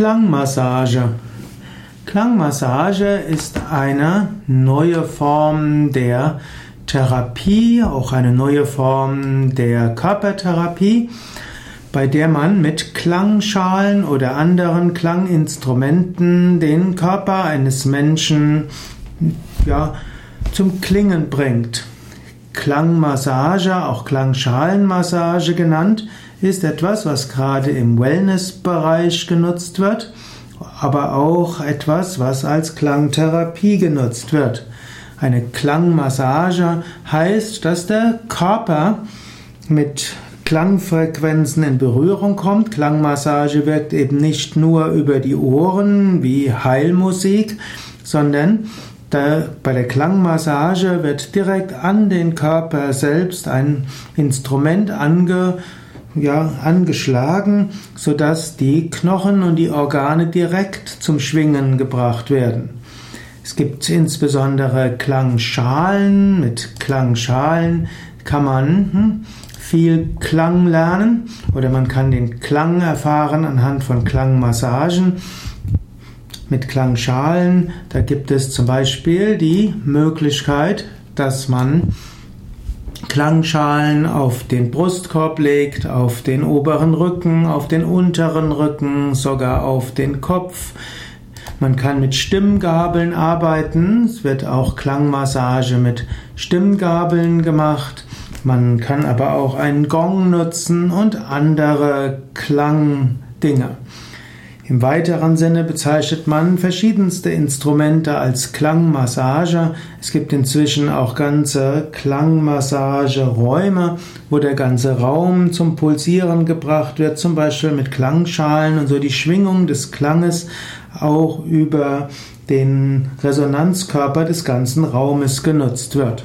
Klangmassage. Klangmassage ist eine neue Form der Therapie, auch eine neue Form der Körpertherapie, bei der man mit Klangschalen oder anderen Klanginstrumenten den Körper eines Menschen ja, zum Klingen bringt. Klangmassage, auch Klangschalenmassage genannt, ist etwas, was gerade im Wellnessbereich genutzt wird, aber auch etwas, was als Klangtherapie genutzt wird. Eine Klangmassage heißt, dass der Körper mit Klangfrequenzen in Berührung kommt. Klangmassage wirkt eben nicht nur über die Ohren wie Heilmusik, sondern da, bei der Klangmassage wird direkt an den Körper selbst ein Instrument ange, ja, angeschlagen, sodass die Knochen und die Organe direkt zum Schwingen gebracht werden. Es gibt insbesondere Klangschalen. Mit Klangschalen kann man hm, viel Klang lernen oder man kann den Klang erfahren anhand von Klangmassagen mit Klangschalen. Da gibt es zum Beispiel die Möglichkeit, dass man Klangschalen auf den Brustkorb legt, auf den oberen Rücken, auf den unteren Rücken, sogar auf den Kopf. Man kann mit Stimmgabeln arbeiten. Es wird auch Klangmassage mit Stimmgabeln gemacht. Man kann aber auch einen Gong nutzen und andere Klangdinge. Im weiteren Sinne bezeichnet man verschiedenste Instrumente als Klangmassage. Es gibt inzwischen auch ganze Klangmassageräume, wo der ganze Raum zum Pulsieren gebracht wird, zum Beispiel mit Klangschalen und so die Schwingung des Klanges auch über den Resonanzkörper des ganzen Raumes genutzt wird.